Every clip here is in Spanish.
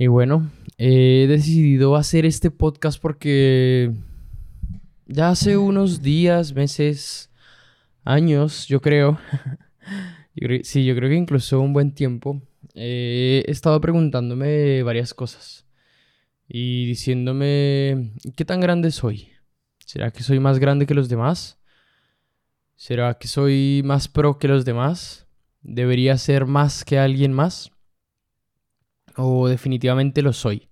Y bueno, he decidido hacer este podcast porque ya hace unos días, meses, años, yo creo, sí, yo creo que incluso un buen tiempo, he estado preguntándome varias cosas y diciéndome, ¿qué tan grande soy? ¿Será que soy más grande que los demás? ¿Será que soy más pro que los demás? ¿Debería ser más que alguien más? ¿O definitivamente lo soy?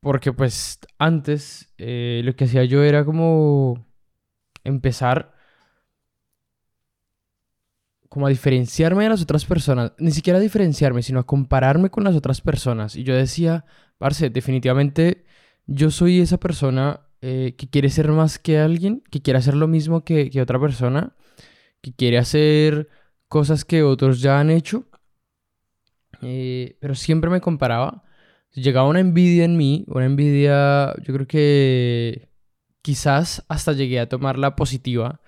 Porque pues antes eh, lo que hacía yo era como empezar como a diferenciarme de las otras personas. Ni siquiera a diferenciarme, sino a compararme con las otras personas. Y yo decía, parce, definitivamente yo soy esa persona eh, que quiere ser más que alguien, que quiere hacer lo mismo que, otra persona, que quiere hacer cosas que otros ya han hecho. Eh, pero siempre me comparaba. Llegaba una envidia en mí, una envidia, yo creo que quizás hasta llegué a tomarla positiva,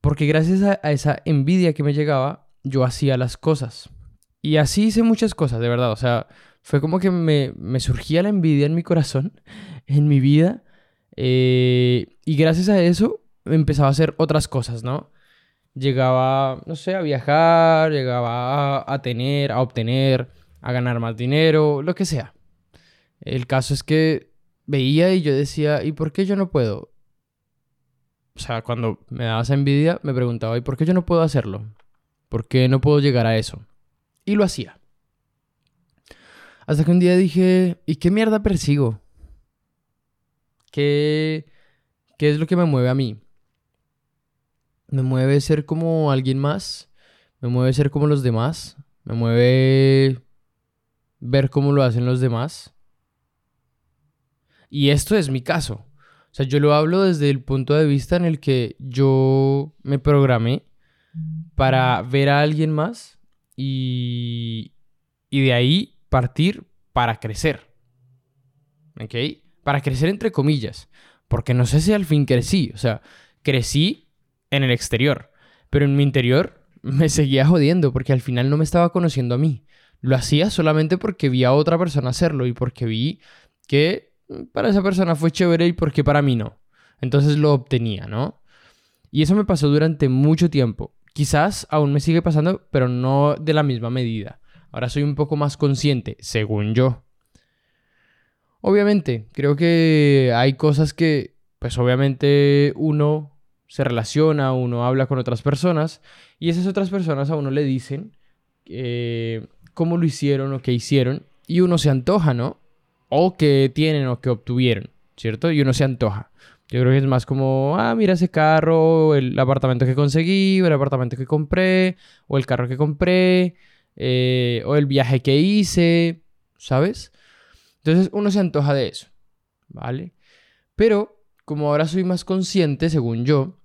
porque gracias a, esa envidia que me llegaba, yo hacía las cosas. Y así hice muchas cosas, de verdad. O sea, fue como que me, surgía la envidia en mi corazón, en mi vida, eh, y gracias a eso empezaba a hacer otras cosas, ¿no? Llegaba, no sé, a viajar, llegaba a, tener, a obtener, a ganar más dinero, lo que sea. El caso es que veía y yo decía, ¿y por qué yo no puedo? O sea, cuando me daba esa envidia, me preguntaba, ¿y por qué yo no puedo hacerlo? ¿Por qué no puedo llegar a eso? Y lo hacía. Hasta que un día dije, ¿y qué mierda persigo? ¿Qué, qué es lo que me mueve a mí? ¿Me mueve ser como alguien más? ¿Me mueve ser como los demás? ¿Me mueve ver cómo lo hacen los demás? Y esto es mi caso. O sea, yo lo hablo desde el punto de vista en el que yo me programé para ver a alguien más y, y de ahí partir para crecer. ¿Ok? Para crecer entre comillas. Porque no sé si al fin crecí. O sea, crecí en el exterior. Pero en mi interior me seguía jodiendo porque al final no me estaba conociendo a mí. Lo hacía solamente porque vi a otra persona hacerlo y porque vi que para esa persona fue chévere y porque para mí no. Entonces lo obtenía, ¿no? Y eso me pasó durante mucho tiempo. Quizás aún me sigue pasando, pero no de la misma medida. Ahora soy un poco más consciente, según yo. Obviamente, creo que hay cosas que, pues obviamente uno se relaciona, uno habla con otras personas y esas otras personas a uno le dicen eh, cómo lo hicieron o qué hicieron y uno se antoja, ¿no? O qué tienen o qué obtuvieron, ¿cierto? Y uno se antoja. Yo creo que es más como, ah, mira ese carro, el apartamento que conseguí, o el apartamento que compré, o el carro que compré, eh, o el viaje que hice, ¿sabes? Entonces uno se antoja de eso, ¿vale? Pero como ahora soy más consciente, según yo,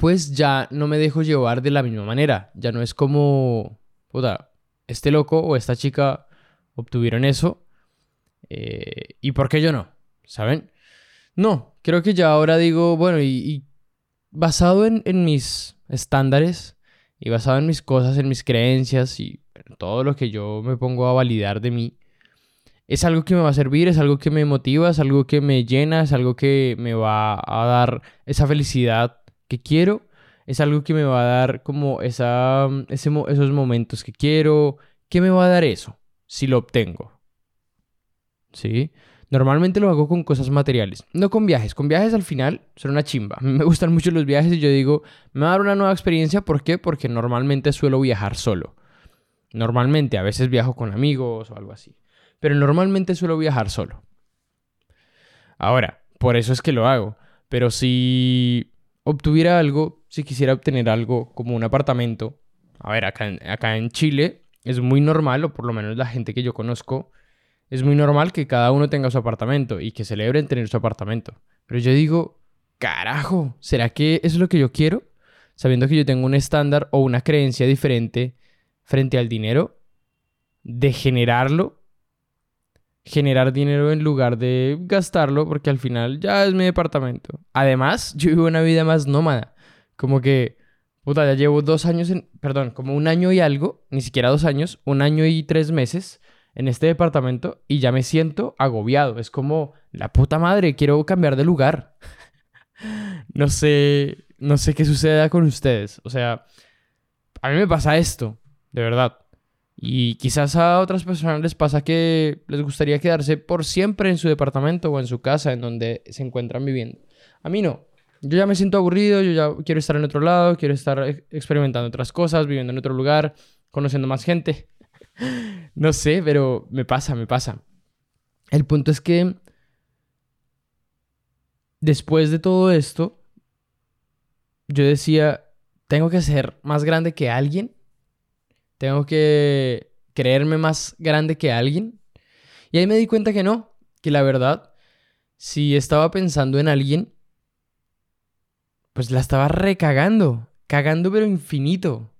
pues ya no me dejo llevar de la misma manera. Ya no es como, puta, este loco o esta chica obtuvieron eso. Eh, ¿Y por qué yo no? ¿Saben? No, creo que ya ahora digo, bueno, y, basado en, en, mis estándares, y basado en mis cosas, en mis creencias y en todo lo que yo me pongo a validar de mí, es algo que me va a servir, es algo que me motiva, es algo que me llena, es algo que me va a dar esa felicidad que quiero, es algo que me va a dar como esa, esos momentos que quiero. ¿Qué me va a dar eso si lo obtengo? ¿Sí? Normalmente lo hago con cosas materiales, no con viajes. Con viajes al final son una chimba. Me gustan mucho los viajes y yo digo, me va a dar una nueva experiencia. ¿Por qué? Porque normalmente suelo viajar solo. Normalmente, a veces viajo con amigos o algo así. Pero normalmente suelo viajar solo. Ahora, por eso es que lo hago. Pero si obtuviera algo, si quisiera obtener algo como un apartamento, a ver, acá en Chile es muy normal, o por lo menos la gente que yo conozco, es muy normal que cada uno tenga su apartamento y que celebren tener su apartamento. Pero yo digo, carajo, ¿será que es lo que yo quiero? Sabiendo que yo tengo un estándar o una creencia diferente frente al dinero, de generarlo, generar dinero en lugar de gastarlo, porque al final ya es mi departamento. Además, yo vivo una vida más nómada, como que Puta, ya llevo dos años en, perdón, como un año y algo, ni siquiera dos años, un año y tres meses en este departamento y ya me siento agobiado. Es como, la puta madre, quiero cambiar de lugar. no sé, no sé qué suceda con ustedes. O sea, a mí me pasa esto, de verdad. Y quizás a otras personas les pasa que les gustaría quedarse por siempre en su departamento o en su casa en donde se encuentran viviendo. A mí no. Yo ya me siento aburrido, yo ya quiero estar en otro lado, quiero estar experimentando otras cosas, viviendo en otro lugar, conociendo más gente. no sé, pero me pasa, me pasa. El punto es que después de todo esto, yo decía, tengo que ser más grande que alguien, tengo que creerme más grande que alguien. Y ahí me di cuenta que no, que la verdad, si estaba pensando en alguien, pues la estaba recagando, cagando pero infinito.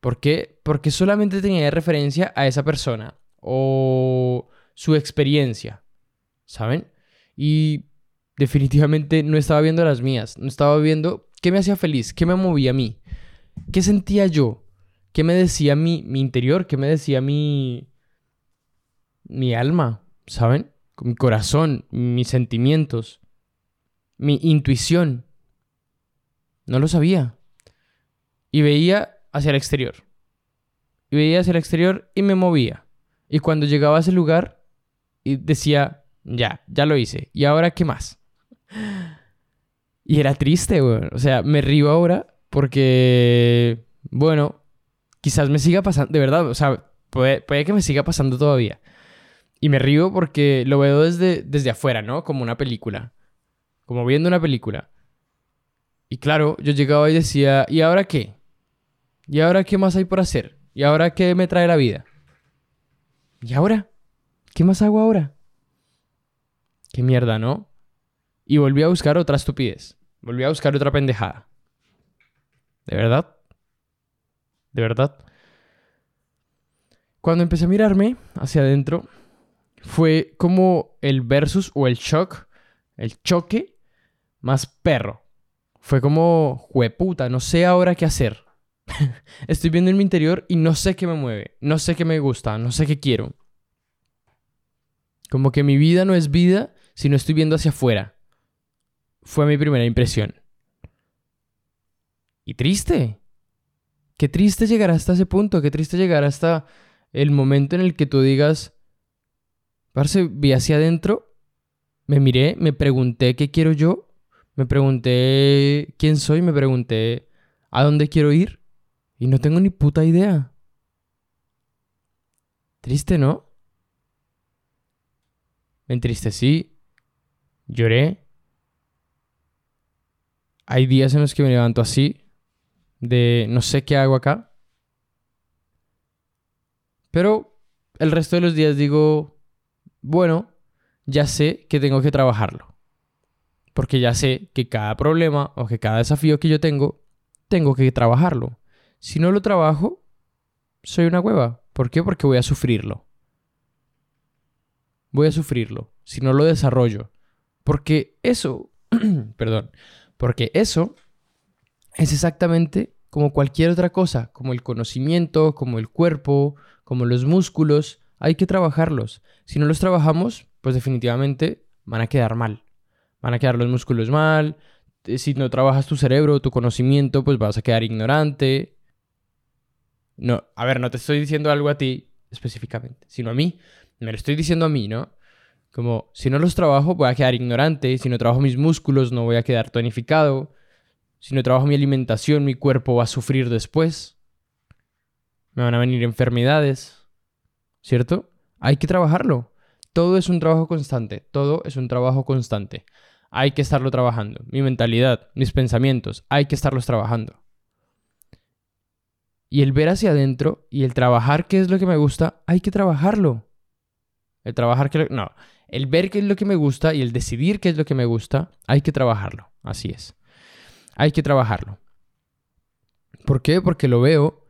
¿Por qué? Porque solamente tenía referencia a esa persona o su experiencia, ¿saben? Y definitivamente no estaba viendo las mías, no estaba viendo qué me hacía feliz, qué me movía a mí, qué sentía yo, qué me decía mi, mi interior, qué me decía mi, mi alma, ¿saben? Mi corazón, mis sentimientos, mi intuición. No lo sabía. Y veía hacia el exterior. Y veía hacia el exterior y me movía. Y cuando llegaba a ese lugar, y decía, ya, ya lo hice. ¿Y ahora qué más? Y era triste, güey. O sea, me río ahora porque, bueno, quizás me siga pasando, de verdad, o sea, puede, puede que me siga pasando todavía. Y me río porque lo veo desde, desde afuera, ¿no? Como una película. Como viendo una película. Y claro, yo llegaba y decía, ¿y ahora qué? ¿Y ahora qué más hay por hacer? ¿Y ahora qué me trae la vida? ¿Y ahora? ¿Qué más hago ahora? Qué mierda, ¿no? Y volví a buscar otra estupidez. Volví a buscar otra pendejada. ¿De verdad? ¿De verdad? Cuando empecé a mirarme hacia adentro, fue como el versus o el shock, el choque más perro. Fue como, jueputa, no sé ahora qué hacer. Estoy viendo en mi interior y no sé qué me mueve, no sé qué me gusta, no sé qué quiero. Como que mi vida no es vida si no estoy viendo hacia afuera. Fue mi primera impresión. Y triste. Qué triste llegar hasta ese punto, qué triste llegar hasta el momento en el que tú digas, parce, vi hacia adentro, me miré, me pregunté qué quiero yo me pregunté quién soy, me pregunté a dónde quiero ir y no tengo ni puta idea. Triste, ¿no? Me entristecí, lloré. Hay días en los que me levanto así, de no sé qué hago acá. Pero el resto de los días digo, bueno, ya sé que tengo que trabajarlo porque ya sé que cada problema o que cada desafío que yo tengo, tengo que trabajarlo. Si no lo trabajo, soy una hueva. ¿Por qué? Porque voy a sufrirlo. Voy a sufrirlo si no lo desarrollo. Porque eso, perdón, porque eso es exactamente como cualquier otra cosa, como el conocimiento, como el cuerpo, como los músculos, hay que trabajarlos. Si no los trabajamos, pues definitivamente van a quedar mal van a quedar los músculos mal, eh, si no trabajas tu cerebro, tu conocimiento, pues vas a quedar ignorante. No, a ver, no te estoy diciendo algo a ti específicamente, sino a mí. Me lo estoy diciendo a mí, ¿no? Como, si no los trabajo, voy a quedar ignorante. Si no trabajo mis músculos, no voy a quedar tonificado. Si no trabajo mi alimentación, mi cuerpo va a sufrir después. Me van a venir enfermedades. ¿Cierto? Hay que trabajarlo. Todo es un trabajo constante. Todo es un trabajo constante hay que estarlo trabajando. Mi mentalidad, mis pensamientos, hay que estarlos trabajando. Y el ver hacia adentro y el trabajar qué es lo que me gusta, hay que trabajarlo. El trabajar que... No, el ver qué es lo que me gusta y el decidir qué es lo que me gusta, hay que trabajarlo. Así es. Hay que trabajarlo. ¿Por qué? Porque lo veo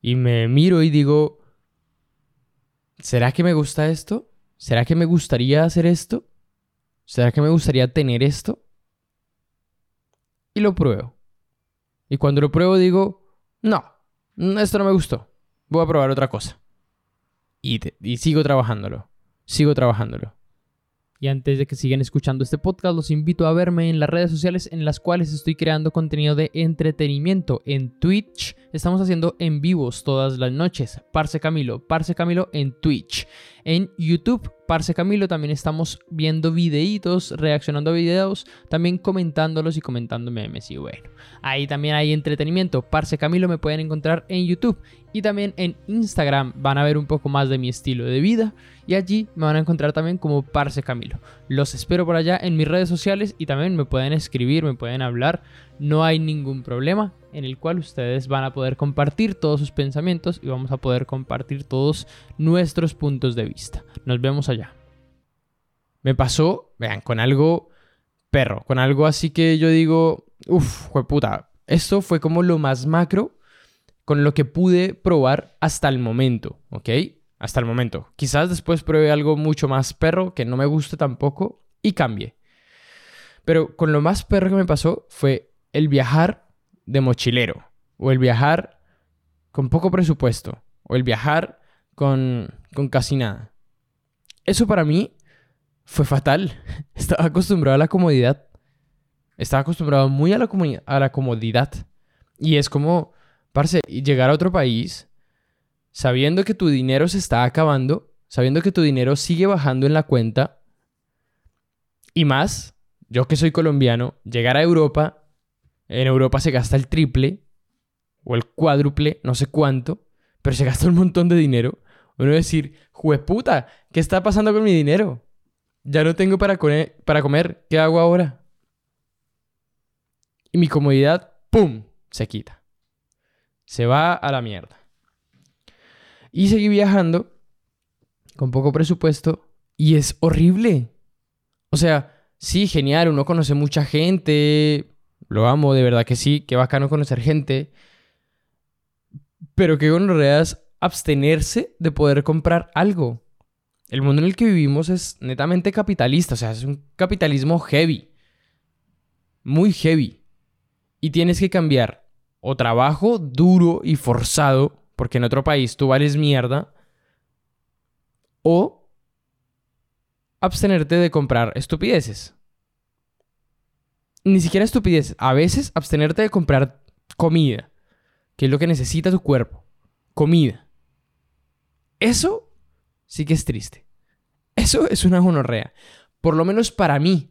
y me miro y digo, ¿será que me gusta esto? ¿Será que me gustaría hacer esto? ¿Será que me gustaría tener esto? Y lo pruebo. Y cuando lo pruebo digo, no, esto no me gustó. Voy a probar otra cosa. Y, y sigo trabajándolo. Sigo trabajándolo. Y antes de que sigan escuchando este podcast, los invito a verme en las redes sociales en las cuales estoy creando contenido de entretenimiento. En Twitch estamos haciendo en vivos todas las noches. Parce Camilo, Parce Camilo en Twitch. En YouTube, Parce Camilo, también estamos viendo videitos, reaccionando a videos, también comentándolos y comentando memes. Y bueno, ahí también hay entretenimiento. Parce Camilo me pueden encontrar en YouTube. Y también en Instagram van a ver un poco más de mi estilo de vida. Y allí me van a encontrar también como Parce Camilo. Los espero por allá en mis redes sociales y también me pueden escribir, me pueden hablar. No hay ningún problema en el cual ustedes van a poder compartir todos sus pensamientos y vamos a poder compartir todos nuestros puntos de vista. Nos vemos allá. Me pasó, vean, con algo perro, con algo así que yo digo, uff, puta, esto fue como lo más macro con lo que pude probar hasta el momento, ¿ok? Hasta el momento. Quizás después pruebe algo mucho más perro que no me guste tampoco y cambie. Pero con lo más perro que me pasó fue el viajar de mochilero o el viajar con poco presupuesto o el viajar con, con casi nada. Eso para mí fue fatal. Estaba acostumbrado a la comodidad. Estaba acostumbrado muy a la, a la comodidad. Y es como Parce, llegar a otro país sabiendo que tu dinero se está acabando, sabiendo que tu dinero sigue bajando en la cuenta, y más, yo que soy colombiano, llegar a Europa, en Europa se gasta el triple o el cuádruple, no sé cuánto, pero se gasta un montón de dinero. Uno decir, jueputa, ¿qué está pasando con mi dinero? Ya no tengo para, para comer, ¿qué hago ahora? Y mi comodidad, ¡pum!, se quita se va a la mierda. Y seguí viajando con poco presupuesto y es horrible. O sea, sí, genial, uno conoce mucha gente, lo amo, de verdad que sí, qué bacano conocer gente. Pero qué gonorrea es abstenerse de poder comprar algo. El mundo en el que vivimos es netamente capitalista, o sea, es un capitalismo heavy. Muy heavy. Y tienes que cambiar o trabajo duro y forzado, porque en otro país tú vales mierda, o abstenerte de comprar estupideces. Ni siquiera estupideces, a veces abstenerte de comprar comida, que es lo que necesita tu cuerpo. Comida. Eso sí que es triste. Eso es una gonorrea. Por lo menos para mí.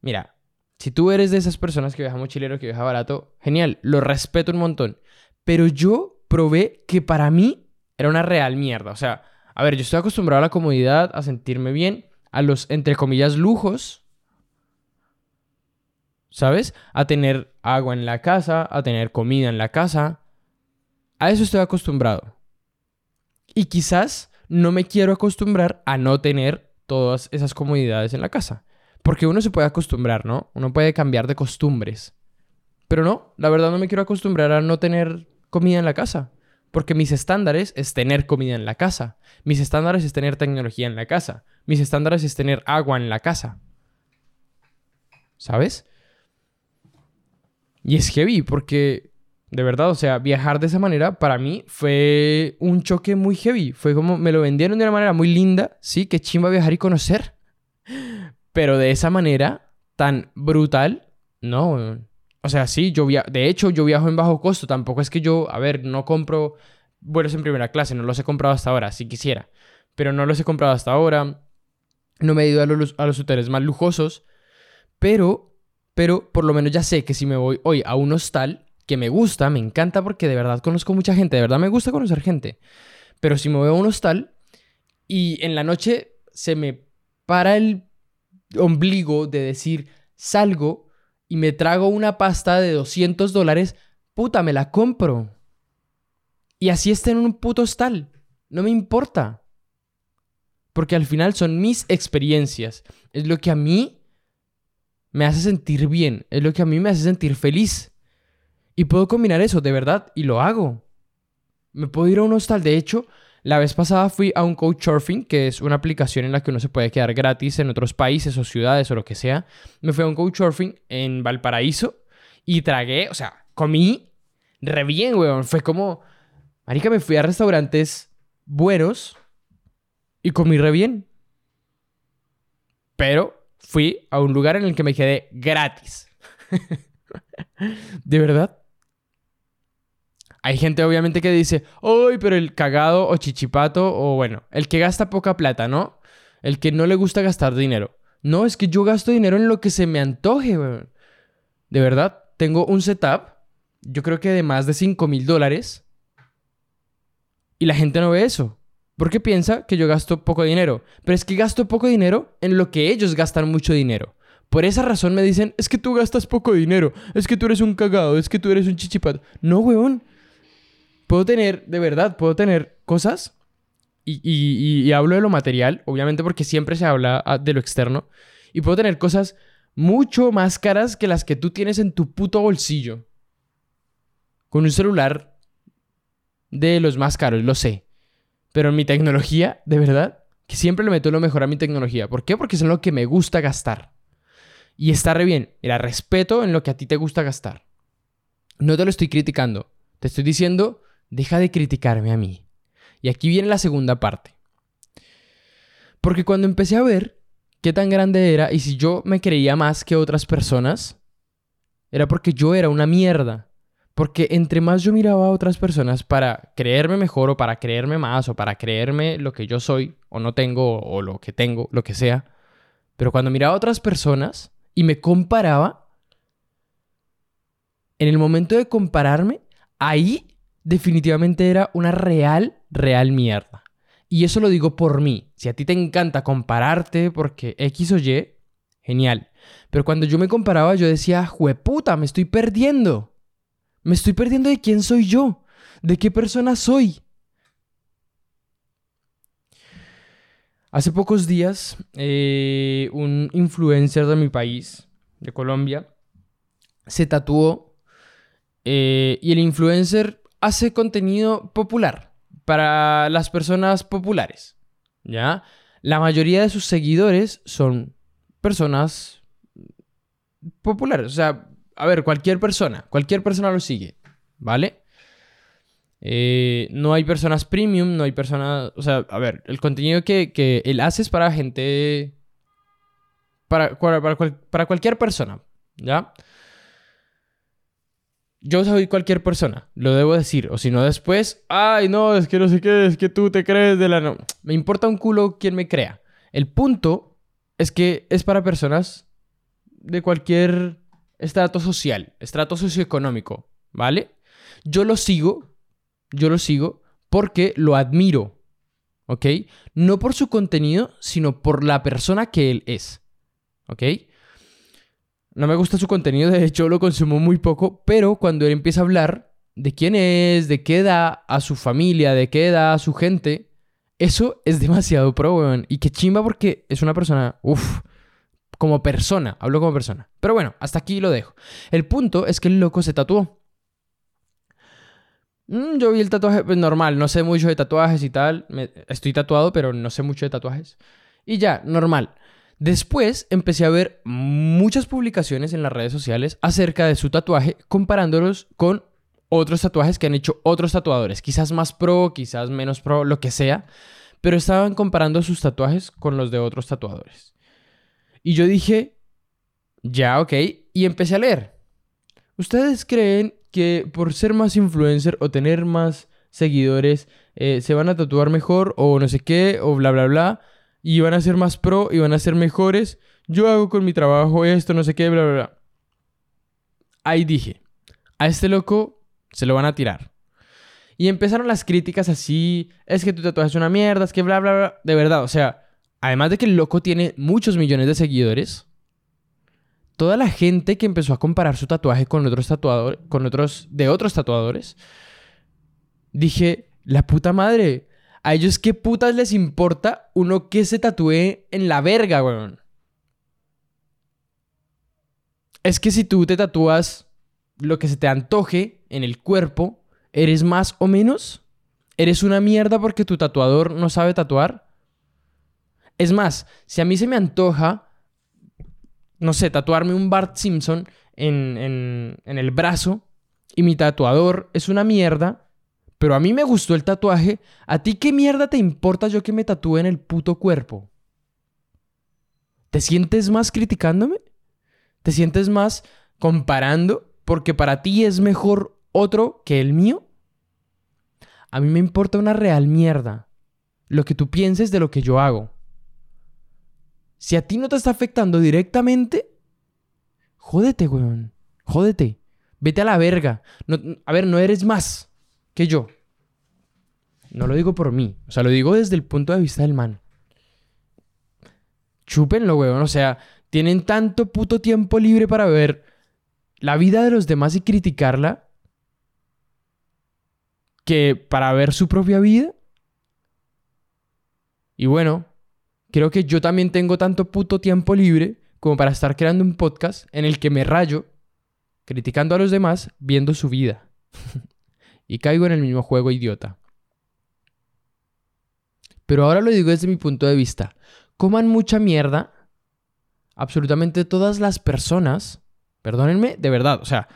Mira, si tú eres de esas personas que viaja mochilero, que viaja barato, genial, lo respeto un montón. Pero yo probé que para mí era una real mierda. O sea, a ver, yo estoy acostumbrado a la comodidad, a sentirme bien, a los, entre comillas, lujos. ¿Sabes? A tener agua en la casa, a tener comida en la casa. A eso estoy acostumbrado. Y quizás no me quiero acostumbrar a no tener todas esas comodidades en la casa. Porque uno se puede acostumbrar, ¿no? Uno puede cambiar de costumbres. Pero no, la verdad no me quiero acostumbrar a no tener comida en la casa. Porque mis estándares es tener comida en la casa. Mis estándares es tener tecnología en la casa. Mis estándares es tener agua en la casa. ¿Sabes? Y es heavy porque, de verdad, o sea, viajar de esa manera para mí fue un choque muy heavy. Fue como me lo vendieron de una manera muy linda. Sí, qué chimba viajar y conocer. Pero de esa manera tan brutal, no. O sea, sí, yo via de hecho yo viajo en bajo costo. Tampoco es que yo, a ver, no compro vuelos en primera clase, no los he comprado hasta ahora, si quisiera. Pero no los he comprado hasta ahora. No me he ido a los, a los hoteles más lujosos. Pero, pero por lo menos ya sé que si me voy hoy a un hostal, que me gusta, me encanta porque de verdad conozco mucha gente, de verdad me gusta conocer gente. Pero si me voy a un hostal y en la noche se me para el ombligo de decir, salgo y me trago una pasta de 200 dólares, puta, me la compro. Y así está en un puto hostal. No me importa. Porque al final son mis experiencias. Es lo que a mí me hace sentir bien. Es lo que a mí me hace sentir feliz. Y puedo combinar eso, de verdad, y lo hago. Me puedo ir a un hostal. De hecho, la vez pasada fui a un Couchsurfing, que es una aplicación en la que uno se puede quedar gratis en otros países o ciudades o lo que sea. Me fui a un Couchsurfing en Valparaíso Y tragué, o sea, comí re bien, weón. Fue como, marica, me fui a restaurantes buenos y comí re bien. Pero fui a un lugar en el que me quedé gratis. ¿De verdad? Hay gente obviamente que dice, uy, pero el cagado o chichipato, o bueno, el que gasta poca plata, ¿no? El que no le gusta gastar dinero. No, es que yo gasto dinero en lo que se me antoje, weón. De verdad, tengo un setup, yo creo que de más de 5 mil dólares, y la gente no ve eso. Porque piensa que yo gasto poco dinero. Pero es que gasto poco dinero en lo que ellos gastan mucho dinero. Por esa razón me dicen, es que tú gastas poco dinero, es que tú eres un cagado, es que tú eres un chichipato. No, weón. Puedo tener, de verdad, puedo tener cosas y, y, hablo de lo material, obviamente porque siempre se habla ah, de lo externo. Y puedo tener cosas mucho más caras que las que tú tienes en tu puto bolsillo. Con un celular de los más caros, lo sé. Pero en mi tecnología, de verdad, que siempre le meto lo mejor a mi tecnología. ¿Por qué? Porque es lo que me gusta gastar. Y está re bien. Era respeto en lo que a ti te gusta gastar. No te lo estoy criticando. Te estoy diciendo, deja de criticarme a mí. Y aquí viene la segunda parte. Porque cuando empecé a ver qué tan grande era y si yo me creía más que otras personas, era porque yo era una mierda. Porque entre más yo miraba a otras personas para creerme mejor o para creerme más o para creerme lo que yo soy o no tengo o lo que tengo, lo que sea, pero cuando miraba a otras personas y me comparaba, en el momento de compararme, ahí definitivamente era una real, real mierda. Y eso lo digo por mí. Si a ti te encanta compararte porque X o Y, genial. Pero cuando yo me comparaba, yo decía, jueputa, me estoy perdiendo. Me estoy perdiendo de quién soy yo, de qué persona soy. Hace pocos días, eh, un influencer de mi país, de Colombia, se tatuó eh, y el influencer hace contenido popular para las personas populares, ¿ya? La mayoría de sus seguidores son personas populares, o sea, a ver, cualquier persona, cualquier persona lo sigue, ¿vale? Eh, no hay personas premium, no hay personas, o sea, a ver, el contenido que, él hace es para gente, para, para, cualquier persona, ¿ya? Yo soy cualquier persona, lo debo decir, o si no después, ay, no, es que no sé qué, es que tú te crees de la... No. Me importa un culo quien me crea. El punto es que es para personas de cualquier estrato social, estrato socioeconómico, ¿vale? Yo lo sigo, yo lo sigo porque lo admiro, ¿ok? No por su contenido, sino por la persona que él es, ¿ok? No me gusta su contenido, de hecho lo consumo muy poco, pero cuando él empieza a hablar de quién es, de qué da a su familia, de qué da a su gente, eso es demasiado pro, weón. Y qué chimba porque es una persona, uff, como persona, hablo como persona. Pero bueno, hasta aquí lo dejo. El punto es que el loco se tatuó. Mm, yo vi el tatuaje pues, normal, no sé mucho de tatuajes y tal. estoy tatuado, pero no sé mucho de tatuajes. Y ya, normal. Después empecé a ver muchas publicaciones en las redes sociales acerca de su tatuaje, comparándolos con otros tatuajes que han hecho otros tatuadores. Quizás más pro, quizás menos pro, lo que sea. Pero estaban comparando sus tatuajes con los de otros tatuadores. Y yo dije, ya, ok, y empecé a leer. ¿Ustedes creen que por ser más influencer o tener más seguidores eh, se van a tatuar mejor o no sé qué o bla, bla, bla? Y van a ser más pro y van a ser mejores. Yo hago con mi trabajo esto, no sé qué, bla, bla, bla. Ahí dije, a este loco se lo van a tirar. Y empezaron las críticas así, es que tu tatuaje es una mierda, es que bla, bla, bla. De verdad, o sea, además de que el loco tiene muchos millones de seguidores, toda la gente que empezó a comparar su tatuaje con otros tatuadores, con otros de otros tatuadores, dije, la puta madre, a ellos qué putas les importa uno que se tatúe en la verga, weón. Es que si tú te tatúas lo que se te antoje en el cuerpo, ¿eres más o menos? ¿Eres una mierda porque tu tatuador no sabe tatuar? Es más, si a mí se me antoja, no sé, tatuarme un Bart Simpson en, el brazo y mi tatuador es una mierda, pero a mí me gustó el tatuaje, ¿a ti qué mierda te importa yo que me tatúe en el puto cuerpo? ¿Te sientes más criticándome? ¿Te sientes más comparando porque para ti es mejor otro que el mío? A mí me importa una real mierda lo que tú pienses de lo que yo hago. Si a ti no te está afectando directamente, jódete, weón. Jódete. Vete a la verga. a ver, no eres más que yo. No lo digo por mí. O sea, lo digo desde el punto de vista del man. Chúpenlo, weón. O sea, tienen tanto puto tiempo libre para ver la vida de los demás y criticarla que para ver su propia vida. Y bueno, creo que yo también tengo tanto puto tiempo libre como para estar creando un podcast en el que me rayo criticando a los demás viendo su vida. y caigo en el mismo juego idiota. Pero ahora lo digo desde mi punto de vista. Coman mucha mierda. Absolutamente todas las personas. Perdónenme, de verdad. O sea,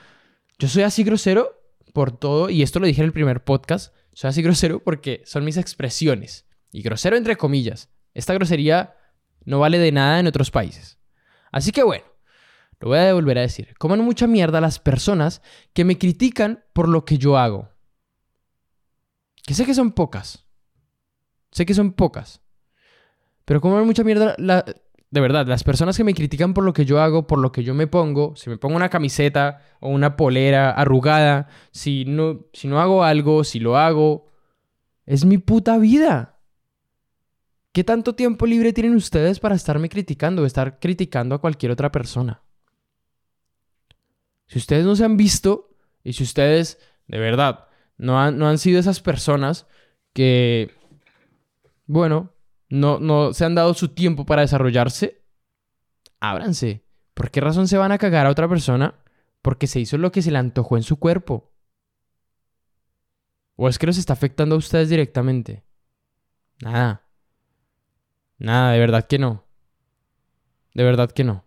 yo soy así grosero por todo. Y esto lo dije en el primer podcast. Soy así grosero porque son mis expresiones. Y grosero entre comillas. Esta grosería no vale de nada en otros países. Así que bueno, lo voy a volver a decir. Coman mucha mierda las personas que me critican por lo que yo hago. Que sé que son pocas. Sé que son pocas. Pero coman mucha mierda de verdad, las personas que me critican por lo que yo hago, por lo que yo me pongo, si me pongo una camiseta o una polera arrugada, si no, si no hago algo, si lo hago, es mi puta vida. ¿Qué tanto tiempo libre tienen ustedes para estarme criticando o estar criticando a cualquier otra persona? Si ustedes no se han visto y si ustedes, de verdad, no han, no han sido esas personas que, bueno, no, no se han dado su tiempo para desarrollarse, ábranse. ¿Por qué razón se van a cagar a otra persona? Porque se hizo lo que se le antojó en su cuerpo. ¿O es que los está afectando a ustedes directamente? Nada. Nada, de verdad que no. De verdad que no.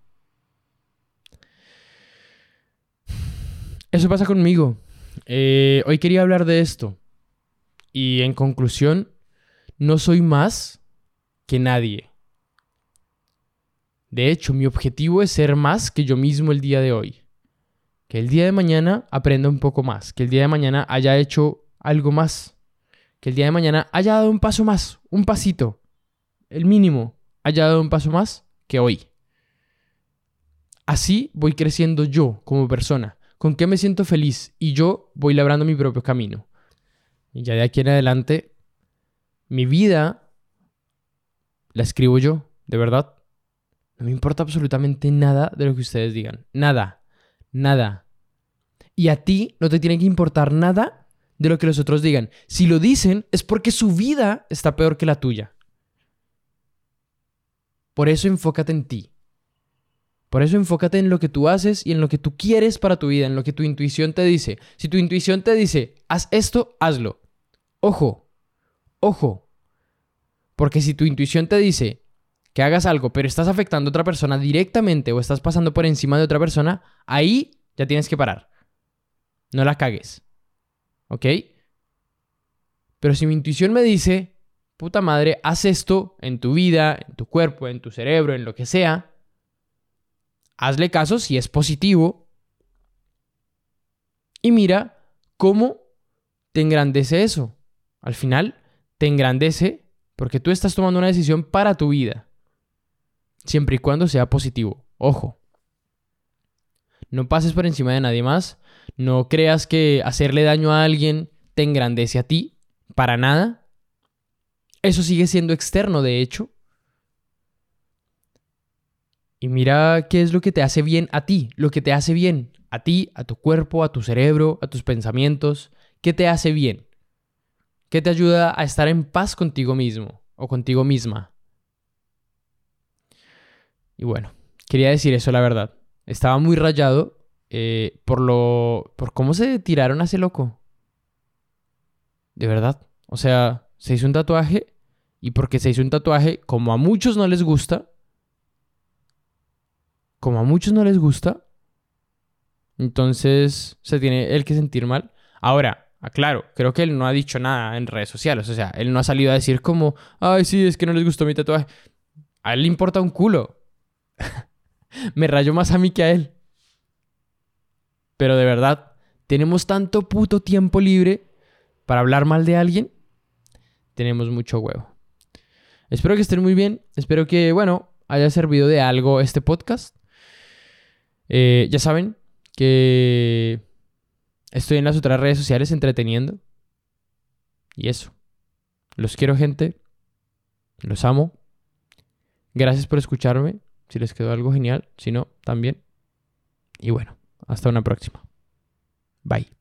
Eso pasa conmigo. Eh, hoy quería hablar de esto. Y en conclusión, no soy más que nadie. De hecho, mi objetivo es ser más que yo mismo el día de hoy. Que el día de mañana aprenda un poco más. Que el día de mañana haya hecho algo más. Que el día de mañana haya dado un paso más. Un pasito el mínimo, haya dado un paso más que hoy. Así voy creciendo yo como persona, con qué me siento feliz y yo voy labrando mi propio camino. Y ya de aquí en adelante, mi vida la escribo yo, de verdad. No me importa absolutamente nada de lo que ustedes digan. Nada. Nada. Y a ti no te tiene que importar nada de lo que los otros digan. Si lo dicen es porque su vida está peor que la tuya. Por eso enfócate en ti. Por eso enfócate en lo que tú haces y en lo que tú quieres para tu vida, en lo que tu intuición te dice. Si tu intuición te dice, haz esto, hazlo. Ojo, ojo. Porque si tu intuición te dice que hagas algo, pero estás afectando a otra persona directamente o estás pasando por encima de otra persona, ahí ya tienes que parar. No la cagues. ¿Ok? Pero si mi intuición me dice, puta madre, haz esto en tu vida, en tu cuerpo, en tu cerebro, en lo que sea. Hazle caso si es positivo. Y mira cómo te engrandece eso. Al final, te engrandece porque tú estás tomando una decisión para tu vida. Siempre y cuando sea positivo. Ojo. No pases por encima de nadie más. No creas que hacerle daño a alguien te engrandece a ti. Para nada. Eso sigue siendo externo, de hecho. Y mira qué es lo que te hace bien a ti, lo que te hace bien a ti, a tu cuerpo, a tu cerebro, a tus pensamientos. ¿Qué te hace bien? ¿Qué te ayuda a estar en paz contigo mismo o contigo misma? Y bueno, quería decir eso, la verdad. Estaba muy rayado eh, por lo. por cómo se tiraron a ese loco. De verdad. O sea, se hizo un tatuaje y porque se hizo un tatuaje, como a muchos no les gusta, como a muchos no les gusta, Entonces se tiene él que sentir mal. Ahora, aclaro, creo que él no ha dicho nada en redes sociales. O sea, él no ha salido a decir como, ay, sí, es que no les gustó mi tatuaje. A él le importa un culo. Me rayo más a mí que a él. Pero de verdad, tenemos tanto puto tiempo libre para hablar mal de alguien. Tenemos mucho huevo. Espero que estén muy bien. Espero que, bueno, haya servido de algo este podcast. Eh, ya saben que estoy en las otras redes sociales entreteniendo. Y eso. Los quiero, gente. Los amo. Gracias por escucharme. Si les quedó algo genial. Si no, también. Y bueno, hasta una próxima. Bye.